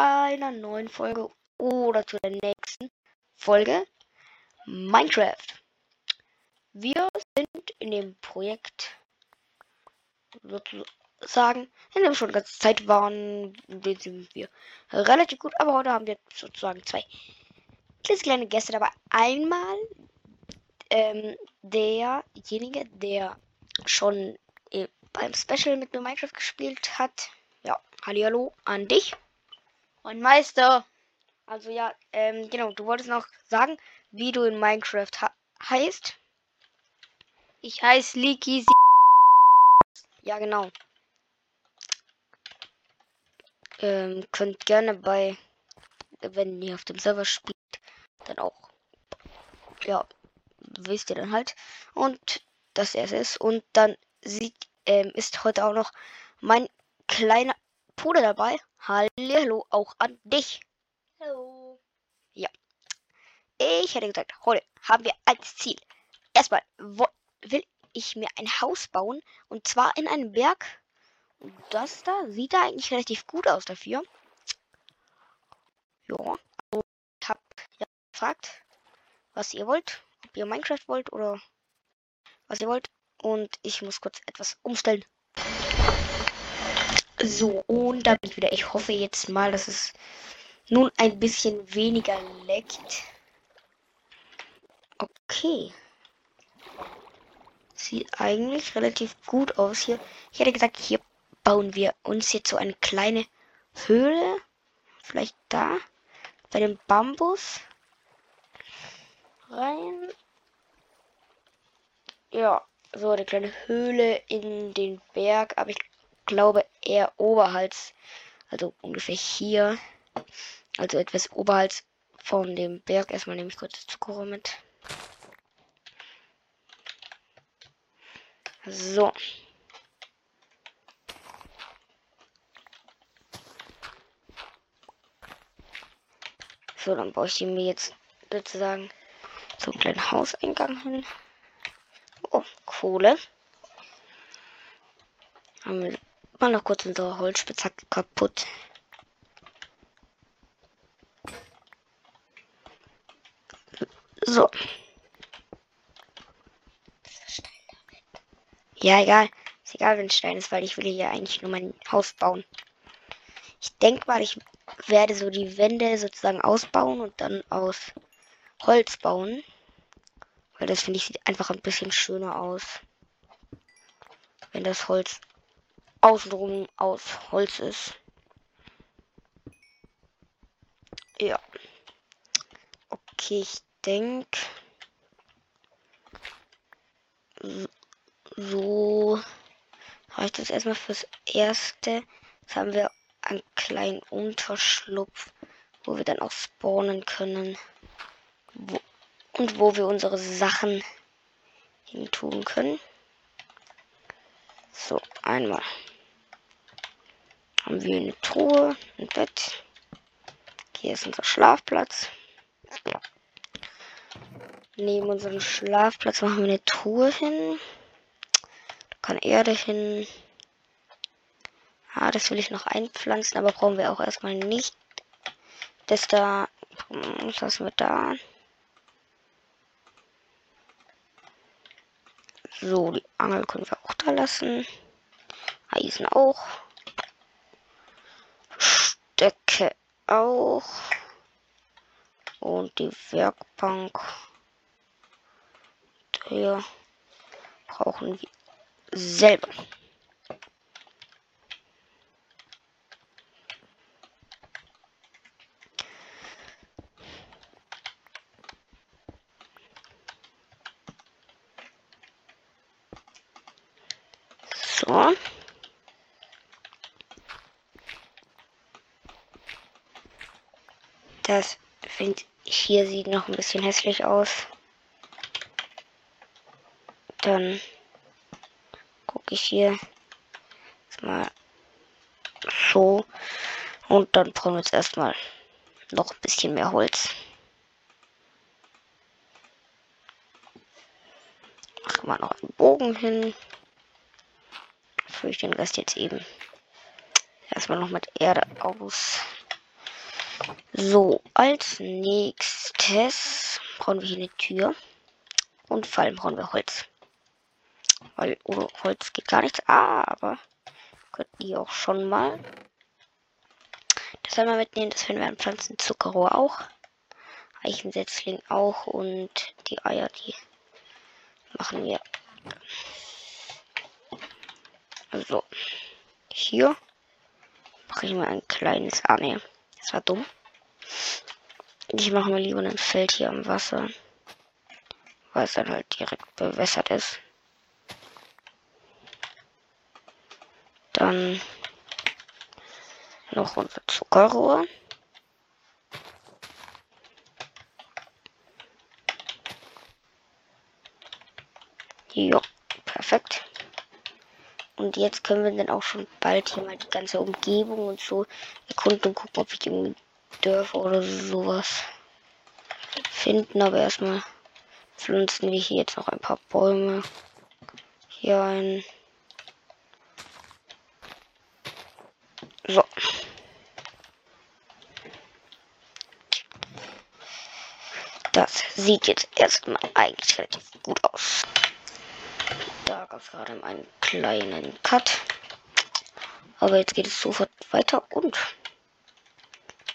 einer neuen Folge oder zu der nächsten Folge Minecraft. Wir sind in dem Projekt sozusagen, in dem schon die ganze Zeit waren, in sind wir relativ gut, aber heute haben wir sozusagen zwei kleine Gäste dabei. Einmal ähm, derjenige, der schon äh, beim Special mit mir Minecraft gespielt hat. Ja, hallo an dich. Und Meister. Also ja, ähm, genau, du wolltest noch sagen, wie du in Minecraft heißt. Ich heiße Leaky. Ja, genau. Ähm, könnt gerne bei, wenn ihr auf dem Server spielt, dann auch, ja, wisst ihr dann halt. Und dass er es ist. Und dann sieht, ähm, ist heute auch noch mein kleiner Bruder dabei. Hallo auch an dich. Hallo. Ja. Ich hätte gesagt, heute haben wir als Ziel. Erstmal will ich mir ein Haus bauen. Und zwar in einem Berg. Und das da sieht da eigentlich relativ gut aus dafür. Ja. Also ich habe ja gefragt, was ihr wollt. Ob ihr Minecraft wollt oder was ihr wollt. Und ich muss kurz etwas umstellen. So, und da bin ich wieder. Ich hoffe jetzt mal, dass es nun ein bisschen weniger leckt. Okay. Sieht eigentlich relativ gut aus hier. Ich hätte gesagt, hier bauen wir uns jetzt so eine kleine Höhle. Vielleicht da. Bei dem Bambus. Rein. Ja, so eine kleine Höhle in den Berg. Aber ich glaube eher oberhalb, also ungefähr hier, also etwas oberhalb von dem Berg. Erstmal nehme ich kurz Zucker mit. So. So, dann baue ich mir jetzt sozusagen so einen kleinen Hauseingang hin. Oh, Kohle. Haben wir mal noch kurz unsere Holzspitzhacke kaputt. So. Ja, egal. Ist egal, wenn Stein ist, weil ich will hier eigentlich nur mein Haus bauen. Ich denke mal, ich werde so die Wände sozusagen ausbauen und dann aus Holz bauen. Weil das finde ich sieht einfach ein bisschen schöner aus. Wenn das Holz außenrum aus Holz ist. Ja. Okay, ich denke. So reicht das erstmal fürs Erste. Jetzt haben wir einen kleinen Unterschlupf, wo wir dann auch spawnen können. Wo, und wo wir unsere Sachen hin tun können. So, einmal haben wir eine Truhe, ein Bett. Hier ist unser Schlafplatz. Neben unserem Schlafplatz machen wir eine Truhe hin. Da kann Erde hin. Ah, das will ich noch einpflanzen, aber brauchen wir auch erstmal nicht. Das da, lassen wir da. So, die Angel können wir auch da lassen. Eisen auch. Decke auch. Und die Werkbank. Hier brauchen wir selber. So. Das finde ich hier sieht noch ein bisschen hässlich aus. Dann gucke ich hier mal so. Und dann brauchen wir jetzt erstmal noch ein bisschen mehr Holz. Machen wir noch einen Bogen hin. Fülle ich den Rest jetzt eben erstmal noch mit Erde aus. So, als nächstes brauchen wir hier eine Tür. Und vor allem brauchen wir Holz. Weil ohne Holz geht gar nichts. Aber könnten die auch schon mal. Das man mitnehmen. Das finden wir an Pflanzen. Zuckerrohr auch. Eichensetzling auch. Und die Eier, die machen wir. So. Hier mache mal ein kleines. Ah, ne. Das war dumm. Ich mache mir lieber ein Feld hier am Wasser. Weil es dann halt direkt bewässert ist. Dann noch unser Zuckerrohr. Ja, perfekt. Und jetzt können wir dann auch schon bald hier mal die ganze Umgebung und so erkunden und gucken, ob ich irgendwie Dörfer oder sowas finden. Aber erstmal pflanzen wir hier jetzt noch ein paar Bäume. Hier ein. So. Das sieht jetzt erstmal eigentlich relativ gut aus. Da gab es gerade einen kleinen Cut. Aber jetzt geht es sofort weiter und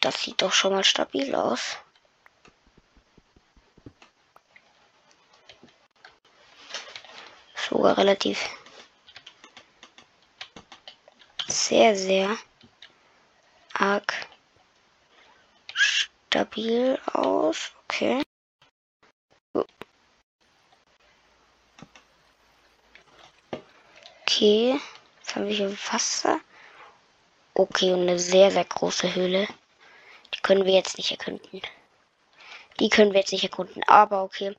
das sieht doch schon mal stabil aus. Sogar relativ sehr, sehr arg stabil aus. Okay. Okay. Jetzt haben wir hier Wasser. Okay, und eine sehr, sehr große Höhle. Können wir jetzt nicht erkunden. Die können wir jetzt nicht erkunden. Aber okay.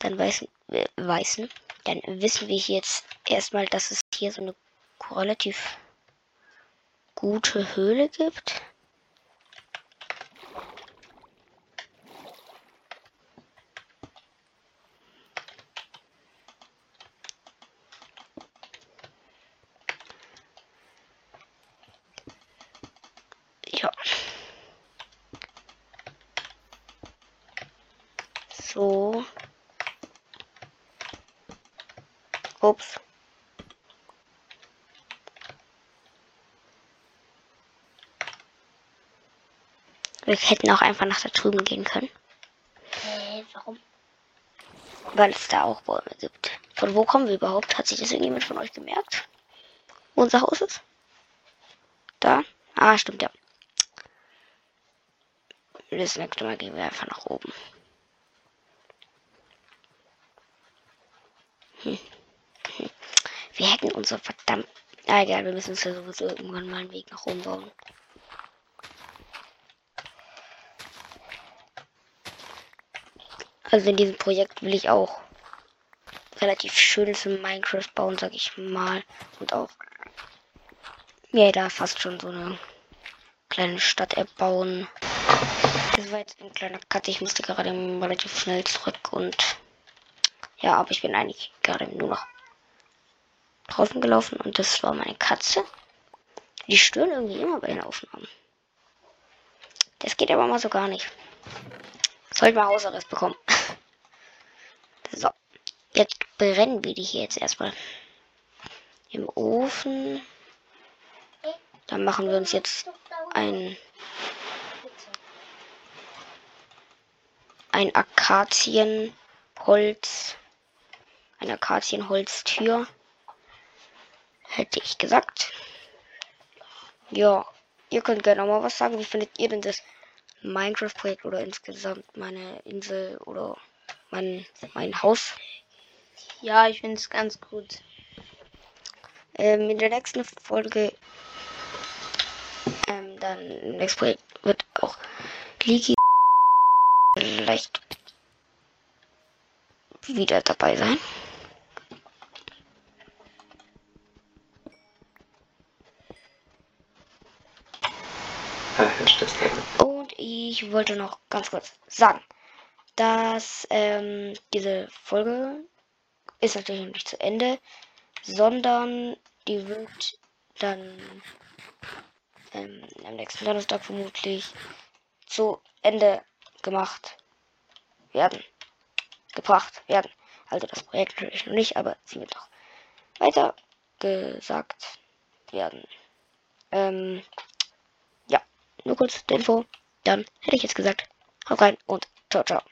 Dann weißen, äh, weißen. Dann wissen wir jetzt erstmal, dass es hier so eine relativ gute Höhle gibt. Ja. So. Ups. Wir hätten auch einfach nach da drüben gehen können. Äh, warum? Weil es da auch Bäume gibt. Von wo kommen wir überhaupt? Hat sich das irgendjemand von euch gemerkt? Wo unser Haus ist? Da? Ah, stimmt ja. Das nächste Mal gehen wir einfach nach oben. Hm. Wir hätten unser verdammt. Ah, egal, wir müssen uns ja sowieso irgendwann mal einen Weg nach oben bauen. Also in diesem Projekt will ich auch relativ schönes in Minecraft bauen, sag ich mal. Und auch ja, da fast schon so eine kleine Stadt erbauen. Das war jetzt ein kleiner Cut. Ich musste gerade relativ schnell zurück und ja, aber ich bin eigentlich gerade nur noch draußen gelaufen und das war meine Katze. Die stören irgendwie immer bei den Aufnahmen. Das geht aber mal so gar nicht. Sollte mal Hausarrest bekommen. So. Jetzt brennen wir die hier jetzt erstmal im Ofen. Dann machen wir uns jetzt ein ein Akazienholz, eine Akazienholztür, hätte ich gesagt. Ja, ihr könnt gerne mal was sagen. Wie findet ihr denn das Minecraft-Projekt oder insgesamt meine Insel oder mein, mein Haus? Ja, ich finde es ganz gut. Ähm, in der nächsten Folge, ähm, dann im nächsten Projekt wird auch Leaky vielleicht wieder dabei sein. ich wollte noch ganz kurz sagen, dass ähm, diese Folge ist natürlich noch nicht zu Ende, sondern die wird dann ähm, am nächsten Donnerstag vermutlich zu Ende gemacht werden. Gebracht werden. Also das Projekt natürlich noch nicht, aber sie wird noch weiter gesagt werden. Ähm, ja, nur kurz die Info. Dann hätte ich jetzt gesagt, hau rein und ciao, ciao.